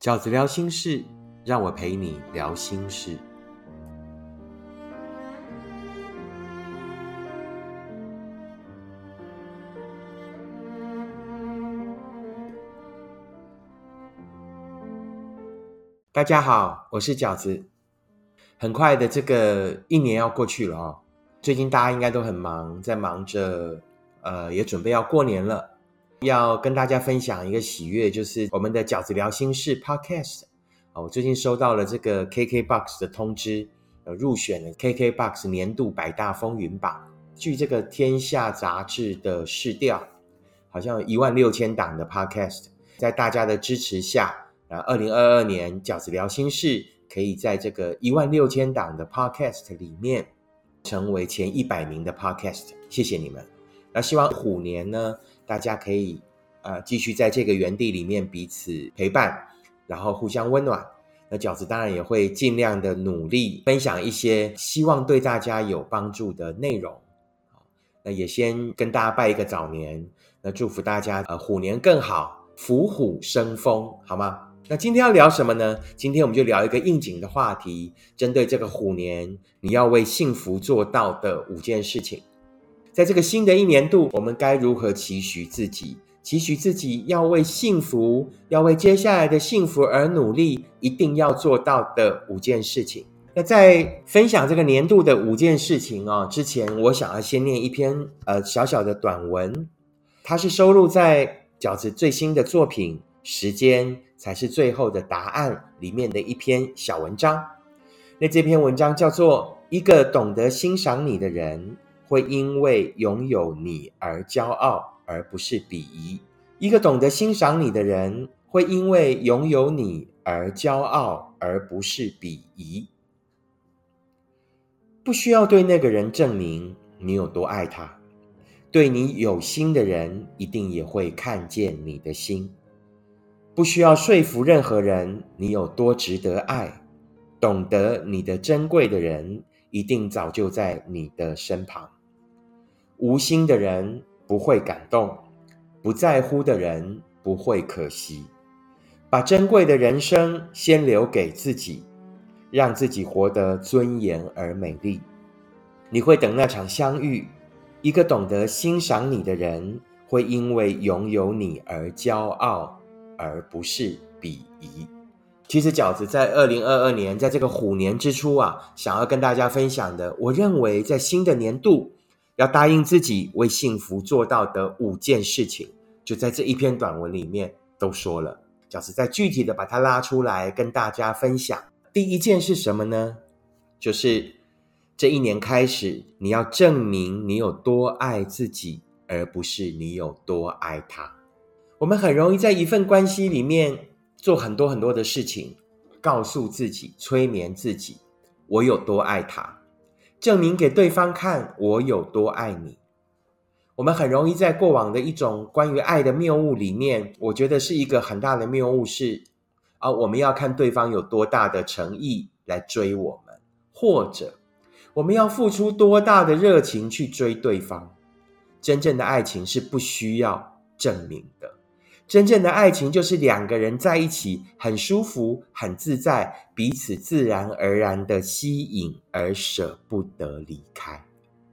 饺子聊心事，让我陪你聊心事。大家好，我是饺子。很快的，这个一年要过去了哦。最近大家应该都很忙，在忙着，呃，也准备要过年了。要跟大家分享一个喜悦，就是我们的饺子聊心事 Podcast，我最近收到了这个 KKBOX 的通知，呃，入选了 KKBOX 年度百大风云榜。据这个天下杂志的市调，好像一万六千档的 Podcast，在大家的支持下。啊，二零二二年饺子聊心事可以在这个一万六千档的 Podcast 里面成为前一百名的 Podcast，谢谢你们。那希望虎年呢，大家可以呃继续在这个园地里面彼此陪伴，然后互相温暖。那饺子当然也会尽量的努力分享一些希望对大家有帮助的内容。那也先跟大家拜一个早年，那祝福大家呃虎年更好，虎虎生风，好吗？那今天要聊什么呢？今天我们就聊一个应景的话题，针对这个虎年，你要为幸福做到的五件事情。在这个新的一年度，我们该如何期许自己？期许自己要为幸福，要为接下来的幸福而努力，一定要做到的五件事情。那在分享这个年度的五件事情哦之前，我想要先念一篇呃小小的短文，它是收录在饺子最新的作品《时间》。才是最后的答案里面的一篇小文章。那这篇文章叫做《一个懂得欣赏你的人会因为拥有你而骄傲，而不是鄙夷。一个懂得欣赏你的人会因为拥有你而骄傲，而不是鄙夷。不需要对那个人证明你有多爱他，对你有心的人一定也会看见你的心。不需要说服任何人，你有多值得爱。懂得你的珍贵的人，一定早就在你的身旁。无心的人不会感动，不在乎的人不会可惜。把珍贵的人生先留给自己，让自己活得尊严而美丽。你会等那场相遇。一个懂得欣赏你的人，会因为拥有你而骄傲。而不是鄙夷。其实饺子在二零二二年，在这个虎年之初啊，想要跟大家分享的，我认为在新的年度要答应自己为幸福做到的五件事情，就在这一篇短文里面都说了。饺子再具体的把它拉出来跟大家分享。第一件是什么呢？就是这一年开始，你要证明你有多爱自己，而不是你有多爱他。我们很容易在一份关系里面做很多很多的事情，告诉自己、催眠自己，我有多爱他，证明给对方看我有多爱你。我们很容易在过往的一种关于爱的谬误里面，我觉得是一个很大的谬误是啊，我们要看对方有多大的诚意来追我们，或者我们要付出多大的热情去追对方。真正的爱情是不需要证明的。真正的爱情就是两个人在一起很舒服、很自在，彼此自然而然的吸引，而舍不得离开。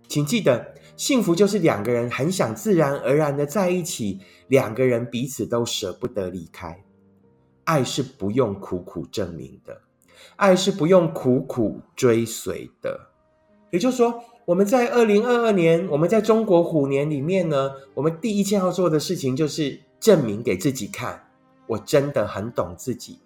请记得，幸福就是两个人很想自然而然的在一起，两个人彼此都舍不得离开。爱是不用苦苦证明的，爱是不用苦苦追随的。也就是说，我们在二零二二年，我们在中国虎年里面呢，我们第一件要做的事情就是。证明给自己看，我真的很懂自己，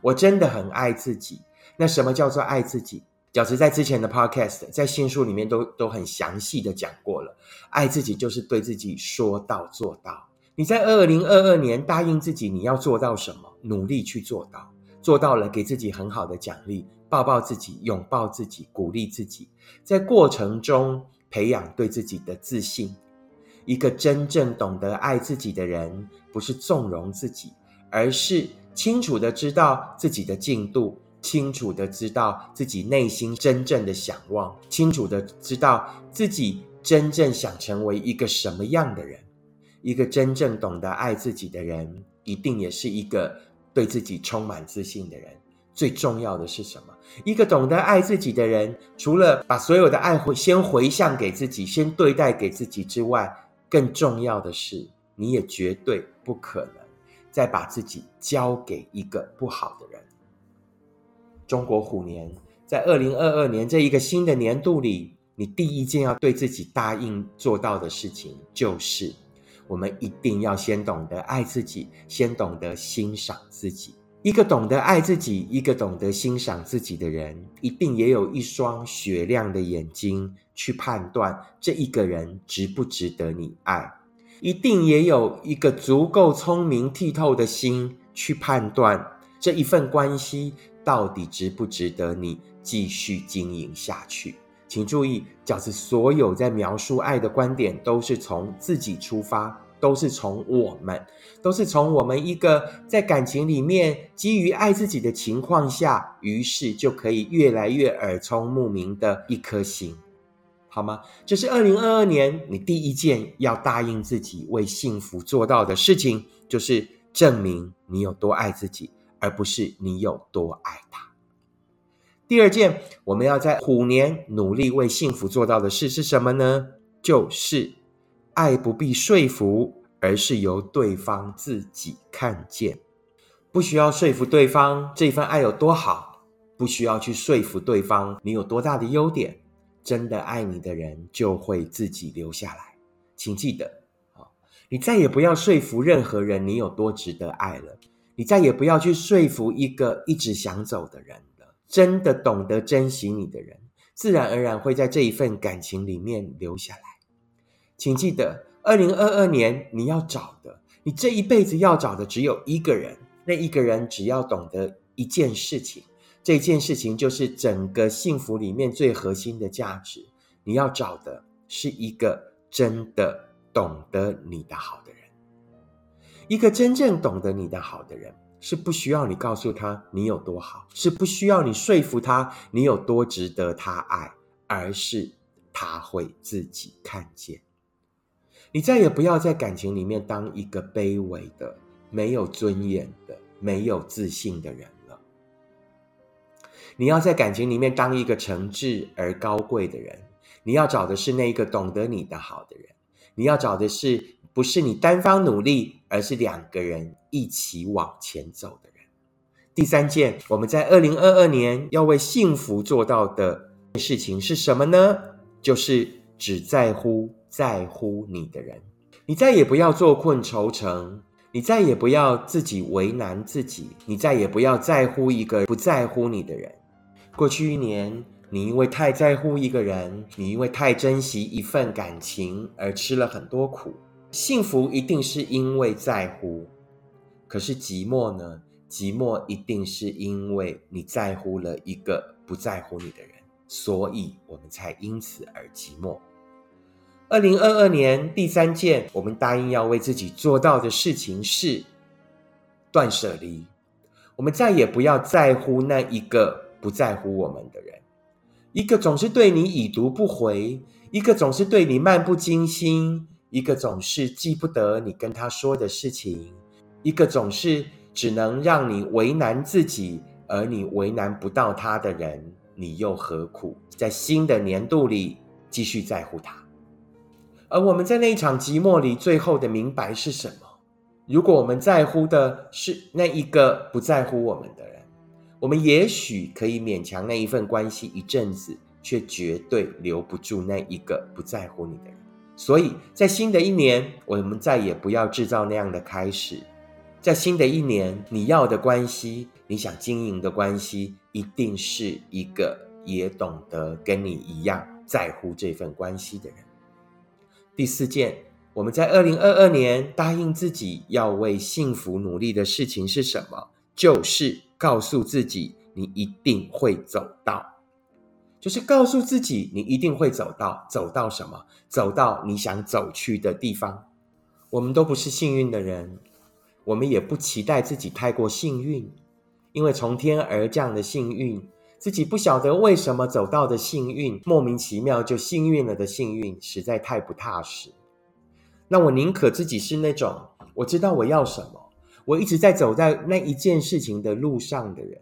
我真的很爱自己。那什么叫做爱自己？饺子在之前的 podcast，在新书里面都都很详细的讲过了。爱自己就是对自己说到做到。你在二零二二年答应自己你要做到什么，努力去做到，做到了给自己很好的奖励，抱抱自己，拥抱自己，鼓励自己，在过程中培养对自己的自信。一个真正懂得爱自己的人，不是纵容自己，而是清楚的知道自己的进度，清楚的知道自己内心真正的想望，清楚的知道自己真正想成为一个什么样的人。一个真正懂得爱自己的人，一定也是一个对自己充满自信的人，最重要的是什么？一个懂得爱自己的人，除了把所有的爱回先回向给自己，先对待给自己之外，更重要的是，你也绝对不可能再把自己交给一个不好的人。中国虎年在二零二二年这一个新的年度里，你第一件要对自己答应做到的事情，就是我们一定要先懂得爱自己，先懂得欣赏自己。一个懂得爱自己、一个懂得欣赏自己的人，一定也有一双雪亮的眼睛去判断这一个人值不值得你爱；一定也有一个足够聪明剔透的心去判断这一份关系到底值不值得你继续经营下去。请注意，饺子所有在描述爱的观点都是从自己出发。都是从我们，都是从我们一个在感情里面基于爱自己的情况下，于是就可以越来越耳聪目明的一颗心，好吗？这是二零二二年你第一件要答应自己为幸福做到的事情，就是证明你有多爱自己，而不是你有多爱他。第二件我们要在虎年努力为幸福做到的事是什么呢？就是。爱不必说服，而是由对方自己看见。不需要说服对方这份爱有多好，不需要去说服对方你有多大的优点。真的爱你的人就会自己留下来。请记得，啊，你再也不要说服任何人你有多值得爱了。你再也不要去说服一个一直想走的人了。真的懂得珍惜你的人，自然而然会在这一份感情里面留下来。请记得，二零二二年你要找的，你这一辈子要找的只有一个人。那一个人只要懂得一件事情，这件事情就是整个幸福里面最核心的价值。你要找的是一个真的懂得你的好的人，一个真正懂得你的好的人，是不需要你告诉他你有多好，是不需要你说服他你有多值得他爱，而是他会自己看见。你再也不要在感情里面当一个卑微的、没有尊严的、没有自信的人了。你要在感情里面当一个诚挚而高贵的人。你要找的是那一个懂得你的好的人。你要找的是不是你单方努力，而是两个人一起往前走的人。第三件，我们在二零二二年要为幸福做到的事情是什么呢？就是只在乎。在乎你的人，你再也不要坐困愁城，你再也不要自己为难自己，你再也不要在乎一个不在乎你的人。过去一年，你因为太在乎一个人，你因为太珍惜一份感情而吃了很多苦。幸福一定是因为在乎，可是寂寞呢？寂寞一定是因为你在乎了一个不在乎你的人，所以我们才因此而寂寞。二零二二年第三件，我们答应要为自己做到的事情是断舍离。我们再也不要在乎那一个不在乎我们的人，一个总是对你已读不回，一个总是对你漫不经心，一个总是记不得你跟他说的事情，一个总是只能让你为难自己，而你为难不到他的人，你又何苦在新的年度里继续在乎他？而我们在那一场寂寞里，最后的明白是什么？如果我们在乎的是那一个不在乎我们的人，我们也许可以勉强那一份关系一阵子，却绝对留不住那一个不在乎你的人。所以在新的一年，我们再也不要制造那样的开始。在新的一年，你要的关系，你想经营的关系，一定是一个也懂得跟你一样在乎这份关系的人。第四件，我们在二零二二年答应自己要为幸福努力的事情是什么？就是告诉自己，你一定会走到，就是告诉自己，你一定会走到，走到什么？走到你想走去的地方。我们都不是幸运的人，我们也不期待自己太过幸运，因为从天而降的幸运。自己不晓得为什么走到的幸运，莫名其妙就幸运了的幸运，实在太不踏实。那我宁可自己是那种我知道我要什么，我一直在走在那一件事情的路上的人。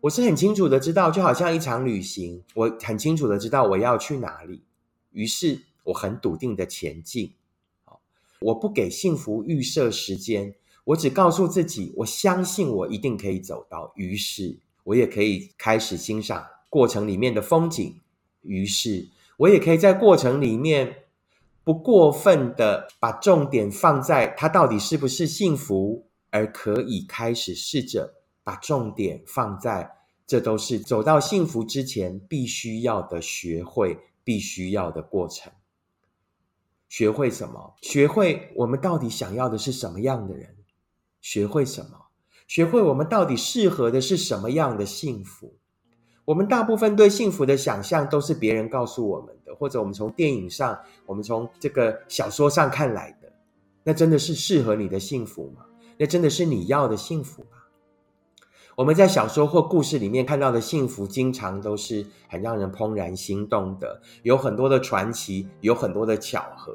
我是很清楚的知道，就好像一场旅行，我很清楚的知道我要去哪里，于是我很笃定的前进。我不给幸福预设时间，我只告诉自己，我相信我一定可以走到。于是，我也可以开始欣赏过程里面的风景。于是，我也可以在过程里面不过分的把重点放在它到底是不是幸福，而可以开始试着把重点放在这都是走到幸福之前必须要的学会必须要的过程。学会什么？学会我们到底想要的是什么样的人？学会什么？学会我们到底适合的是什么样的幸福？我们大部分对幸福的想象都是别人告诉我们的，或者我们从电影上、我们从这个小说上看来的。那真的是适合你的幸福吗？那真的是你要的幸福吗？我们在小说或故事里面看到的幸福，经常都是很让人怦然心动的，有很多的传奇，有很多的巧合。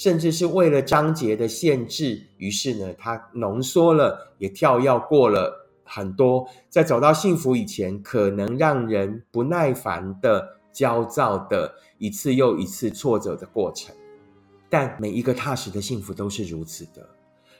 甚至是为了章节的限制，于是呢，他浓缩了，也跳跃过了很多，在走到幸福以前，可能让人不耐烦的、焦躁的一次又一次挫折的过程。但每一个踏实的幸福都是如此的。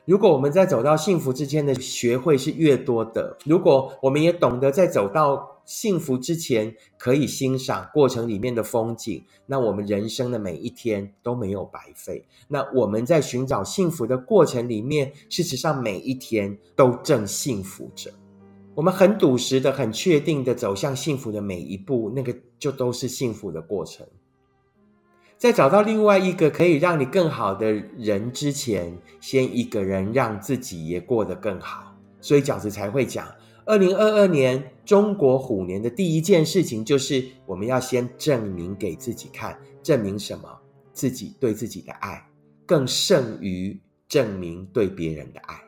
如果我们在走到幸福之间的学会是越多的，如果我们也懂得在走到。幸福之前可以欣赏过程里面的风景，那我们人生的每一天都没有白费。那我们在寻找幸福的过程里面，事实上每一天都正幸福着。我们很笃实的、很确定的走向幸福的每一步，那个就都是幸福的过程。在找到另外一个可以让你更好的人之前，先一个人让自己也过得更好。所以饺子才会讲。二零二二年中国虎年的第一件事情，就是我们要先证明给自己看，证明什么？自己对自己的爱更胜于证明对别人的爱，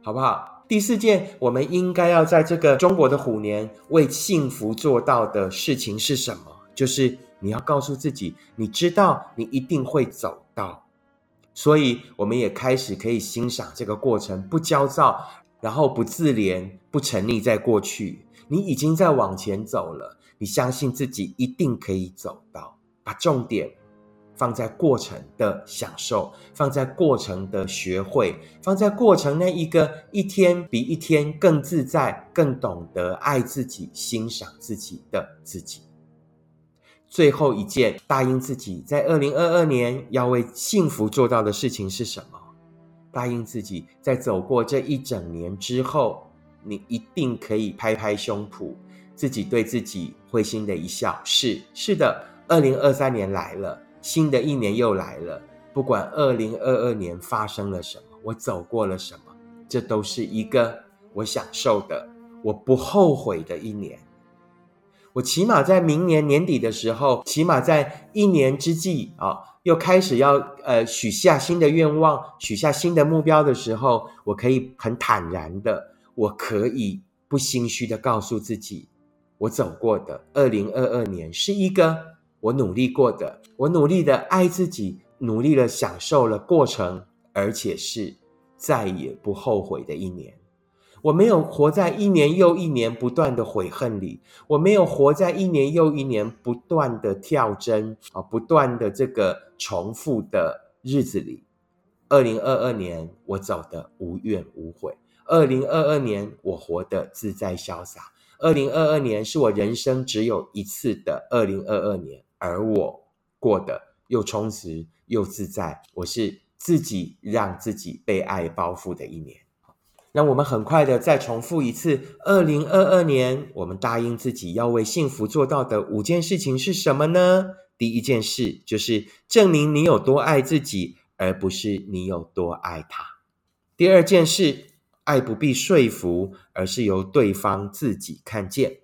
好不好？第四件，我们应该要在这个中国的虎年为幸福做到的事情是什么？就是你要告诉自己，你知道你一定会走到，所以我们也开始可以欣赏这个过程，不焦躁。然后不自怜，不沉溺在过去，你已经在往前走了。你相信自己一定可以走到，把重点放在过程的享受，放在过程的学会，放在过程那一个一天比一天更自在、更懂得爱自己、欣赏自己的自己。最后一件，答应自己在二零二二年要为幸福做到的事情是什么？答应自己，在走过这一整年之后，你一定可以拍拍胸脯，自己对自己会心的一笑。是是的，二零二三年来了，新的一年又来了。不管二零二二年发生了什么，我走过了什么，这都是一个我享受的、我不后悔的一年。我起码在明年年底的时候，起码在一年之际啊。又开始要呃许下新的愿望，许下新的目标的时候，我可以很坦然的，我可以不心虚的告诉自己，我走过的二零二二年是一个我努力过的，我努力的爱自己，努力的享受了过程，而且是再也不后悔的一年。我没有活在一年又一年不断的悔恨里，我没有活在一年又一年不断的跳针啊，不断的这个重复的日子里。二零二二年我走的无怨无悔，二零二二年我活得自在潇洒，二零二二年是我人生只有一次的二零二二年，而我过得又充实又自在，我是自己让自己被爱包覆的一年。让我们很快的再重复一次：二零二二年，我们答应自己要为幸福做到的五件事情是什么呢？第一件事就是证明你有多爱自己，而不是你有多爱他。第二件事，爱不必说服，而是由对方自己看见。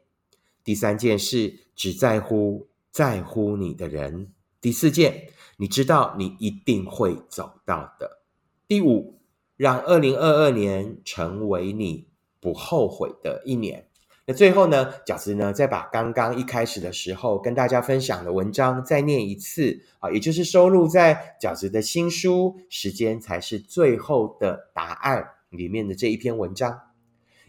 第三件事，只在乎在乎你的人。第四件，你知道你一定会走到的。第五。让二零二二年成为你不后悔的一年。那最后呢，饺子呢再把刚刚一开始的时候跟大家分享的文章再念一次啊，也就是收录在饺子的新书《时间才是最后的答案》里面的这一篇文章。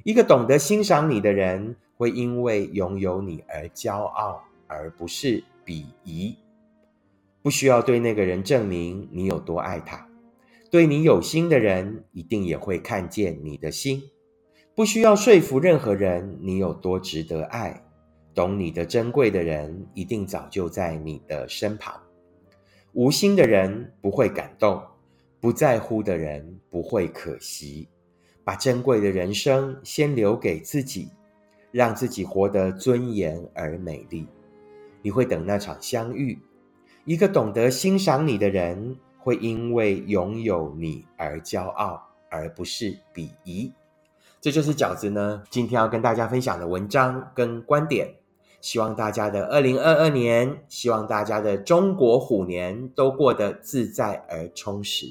一个懂得欣赏你的人，会因为拥有你而骄傲，而不是鄙夷。不需要对那个人证明你有多爱他，对你有心的人，一定也会看见你的心。不需要说服任何人你有多值得爱，懂你的珍贵的人，一定早就在你的身旁。无心的人不会感动，不在乎的人不会可惜。把珍贵的人生先留给自己，让自己活得尊严而美丽。你会等那场相遇。一个懂得欣赏你的人，会因为拥有你而骄傲，而不是鄙夷。这就是饺子呢，今天要跟大家分享的文章跟观点。希望大家的二零二二年，希望大家的中国虎年都过得自在而充实。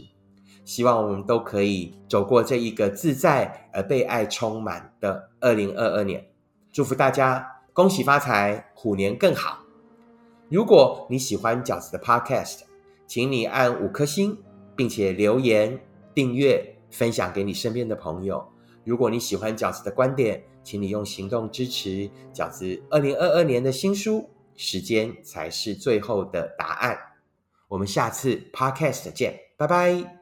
希望我们都可以走过这一个自在而被爱充满的二零二二年，祝福大家恭喜发财，虎年更好。如果你喜欢饺子的 Podcast，请你按五颗星，并且留言、订阅、分享给你身边的朋友。如果你喜欢饺子的观点，请你用行动支持饺子二零二二年的新书《时间才是最后的答案》。我们下次 Podcast 见，拜拜。